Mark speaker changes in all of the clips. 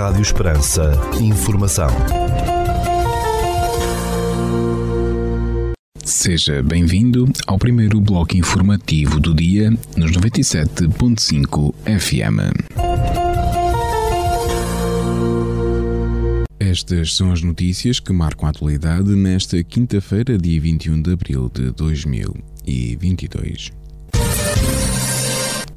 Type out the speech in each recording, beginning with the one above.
Speaker 1: Rádio Esperança. Informação.
Speaker 2: Seja bem-vindo ao primeiro bloco informativo do dia nos 97.5 FM. Estas são as notícias que marcam a atualidade nesta quinta-feira, dia 21 de abril de 2022.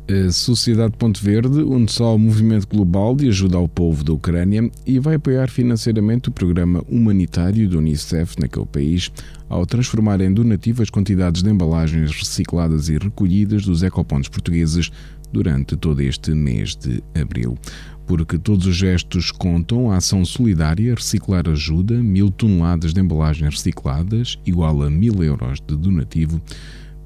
Speaker 2: A Sociedade Ponte Verde une só ao movimento global de ajuda ao povo da Ucrânia e vai apoiar financeiramente o programa humanitário do Unicef naquele país ao transformar em donativas quantidades de embalagens recicladas e recolhidas dos ecopontos portugueses durante todo este mês de abril. Porque todos os gestos contam, a ação solidária Reciclar Ajuda, mil toneladas de embalagens recicladas, igual a mil euros de donativo,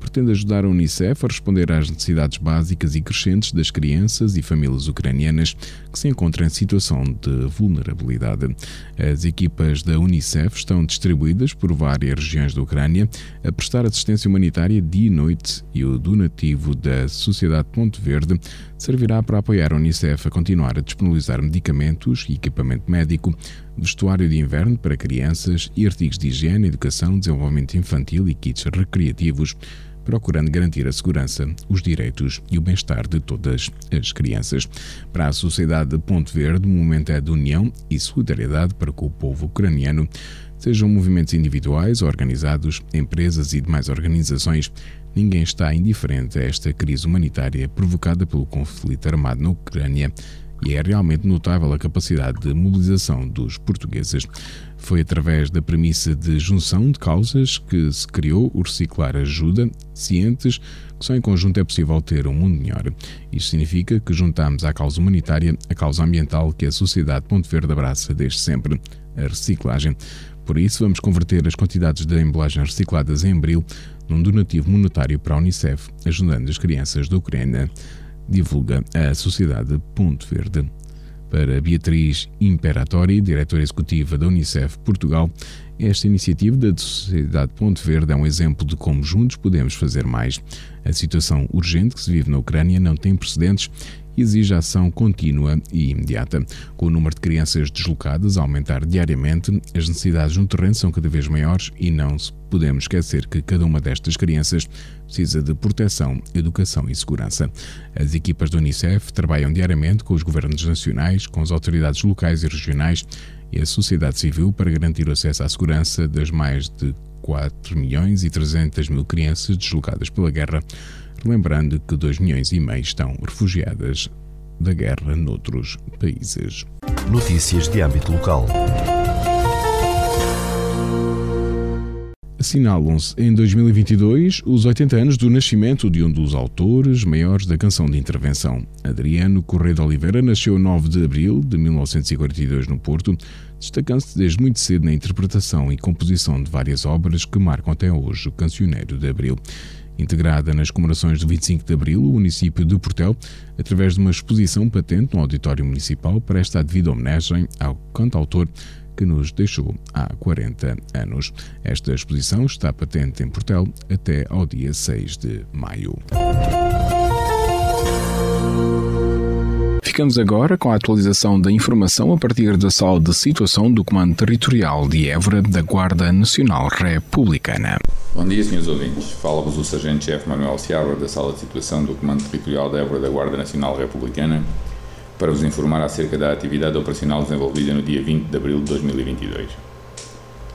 Speaker 2: pretende ajudar a Unicef a responder às necessidades básicas e crescentes das crianças e famílias ucranianas que se encontram em situação de vulnerabilidade. As equipas da Unicef estão distribuídas por várias regiões da Ucrânia a prestar assistência humanitária dia e noite e o donativo da Sociedade Ponte Verde servirá para apoiar a Unicef a continuar a disponibilizar medicamentos e equipamento médico, vestuário de inverno para crianças e artigos de higiene, educação, desenvolvimento infantil e kits recreativos procurando garantir a segurança, os direitos e o bem-estar de todas as crianças. Para a sociedade de Ponte Verde, o momento é de união e solidariedade para com o povo ucraniano, sejam movimentos individuais, organizados, empresas e demais organizações. Ninguém está indiferente a esta crise humanitária provocada pelo conflito armado na Ucrânia e é realmente notável a capacidade de mobilização dos portugueses. Foi através da premissa de junção de causas que se criou o Reciclar Ajuda, cientes que só em conjunto é possível ter um mundo melhor. Isto significa que juntamos à causa humanitária a causa ambiental que a sociedade Ponte Verde abraça desde sempre, a reciclagem. Por isso, vamos converter as quantidades de embalagens recicladas em abril num donativo monetário para a Unicef, ajudando as crianças da Ucrânia divulga a Sociedade Ponto Verde. Para Beatriz Imperatori, diretora executiva da Unicef Portugal, esta iniciativa da Sociedade Ponto Verde é um exemplo de como juntos podemos fazer mais. A situação urgente que se vive na Ucrânia não tem precedentes exige ação contínua e imediata. Com o número de crianças deslocadas a aumentar diariamente, as necessidades no terreno são cada vez maiores e não podemos esquecer que cada uma destas crianças precisa de proteção, educação e segurança. As equipas do Unicef trabalham diariamente com os governos nacionais, com as autoridades locais e regionais e a sociedade civil para garantir o acesso à segurança das mais de 4 milhões e 300 mil crianças deslocadas pela guerra lembrando que 2 milhões e meio estão refugiadas da guerra noutros países.
Speaker 1: Notícias de âmbito local.
Speaker 2: Assinalam-se em 2022 os 80 anos do nascimento de um dos autores maiores da canção de intervenção. Adriano Correia de Oliveira nasceu 9 de abril de 1942 no Porto, destacando-se desde muito cedo na interpretação e composição de várias obras que marcam até hoje o Cancioneiro de Abril integrada nas comemorações do 25 de Abril, o município de Portel, através de uma exposição patente no auditório municipal, presta a devida homenagem ao cantautor que nos deixou há 40 anos. Esta exposição está patente em Portel até ao dia 6 de maio. Ficamos agora com a atualização da informação a partir da sala de situação do Comando Territorial de Évora da Guarda Nacional Republicana.
Speaker 3: Bom dia, senhores ouvintes. Fala-vos o Sargento-Chefe Manuel Seabra da Sala de Situação do Comando Territorial de Évora da Guarda Nacional Republicana para vos informar acerca da atividade operacional desenvolvida no dia 20 de abril de 2022.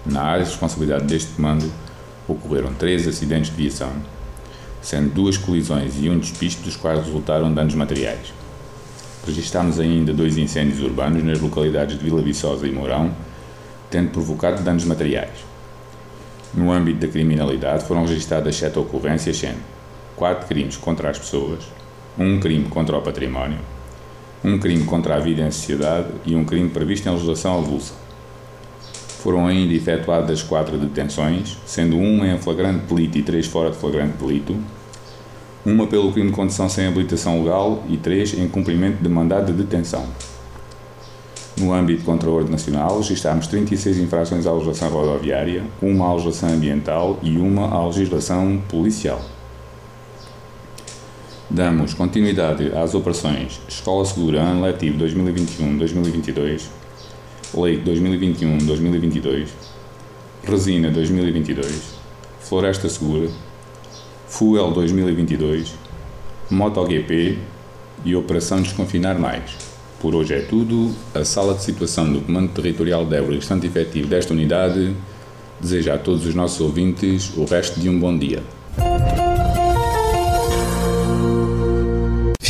Speaker 3: Na área de responsabilidade deste comando ocorreram três acidentes de viação, sendo duas colisões e um despiste dos quais resultaram danos materiais. Registámos ainda dois incêndios urbanos nas localidades de Vila Viçosa e Mourão, tendo provocado danos materiais. No âmbito da criminalidade foram registradas sete ocorrências, sendo quatro crimes contra as pessoas, um crime contra o património, um crime contra a vida em sociedade e um crime previsto em legislação avulsa. Foram ainda efetuadas quatro detenções, sendo uma em flagrante delito e três fora de flagrante delito, uma pelo crime de condução sem habilitação legal e três em cumprimento de mandado de detenção. No âmbito contra a ordem nacional, registámos 36 infrações à legislação rodoviária, uma à legislação ambiental e uma à legislação policial. Damos continuidade às operações Escola Segura Ano Letivo 2021-2022, Leite 2021-2022, Resina 2022, Floresta Segura, Fuel 2022, MotoGP e Operação Desconfinar Mais. Por hoje é tudo. A sala de situação do Comando Territorial de Évora e restante efetivo desta unidade deseja a todos os nossos ouvintes o resto de um bom dia.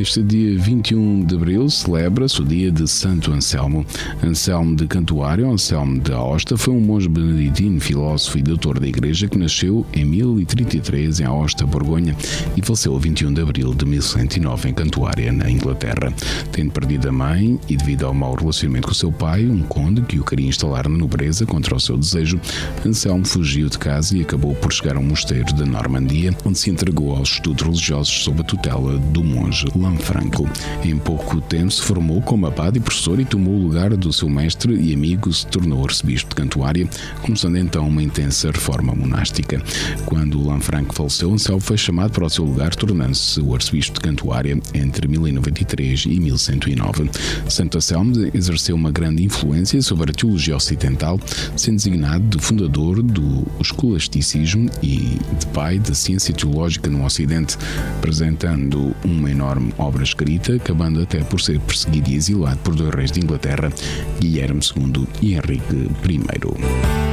Speaker 2: Neste dia 21 de abril celebra-se o dia de Santo Anselmo. Anselmo de Cantuário, Anselmo de Aosta, foi um monge beneditino, filósofo e doutor da Igreja que nasceu em 1033 em Aosta, Borgonha e faleceu 21 de abril de 1109 em Cantuária, na Inglaterra. Tendo perdido a mãe e devido ao mau relacionamento com seu pai, um conde que o queria instalar na nobreza contra o seu desejo, Anselmo fugiu de casa e acabou por chegar a um mosteiro da Normandia, onde se entregou aos estudos religiosos sob a tutela do monge Franco. Em pouco tempo se formou como abade e professor e tomou o lugar do seu mestre e amigo, se tornou arcebispo de Cantuária, começando então uma intensa reforma monástica. Quando Lanfranco faleceu, Anselmo foi chamado para o seu lugar, tornando-se o arcebispo de Cantuária entre 1093 e 1109. Santo Anselmo exerceu uma grande influência sobre a teologia ocidental, sendo designado de fundador do escolasticismo e de pai da ciência teológica no Ocidente, apresentando uma enorme obra escrita, acabando até por ser perseguido e exilado por dois reis de Inglaterra, Guilherme II e Henrique I.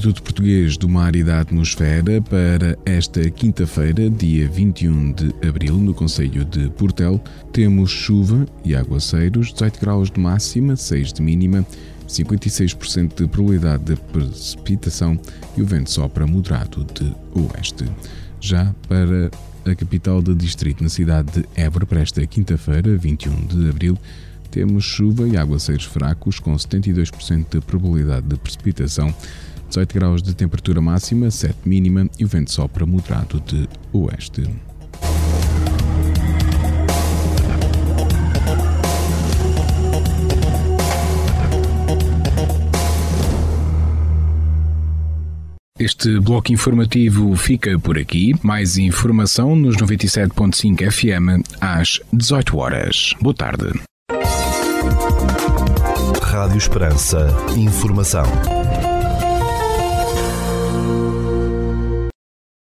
Speaker 2: Instituto Português do Mar e da Atmosfera, para esta quinta-feira, dia 21 de abril, no Conselho de Portel, temos chuva e aguaceiros, 18 graus de máxima, 6 de mínima, 56% de probabilidade de precipitação e o vento sopra moderado de oeste. Já para a capital do distrito, na cidade de Évora, para esta quinta-feira, 21 de abril, temos chuva e aguaceiros fracos com 72% de probabilidade de precipitação, 18 graus de temperatura máxima, 7 mínima e o vento sopra moderado de oeste.
Speaker 4: Este bloco informativo fica por aqui. Mais informação nos 97.5 FM às 18 horas. Boa tarde.
Speaker 1: Rádio Esperança. Informação.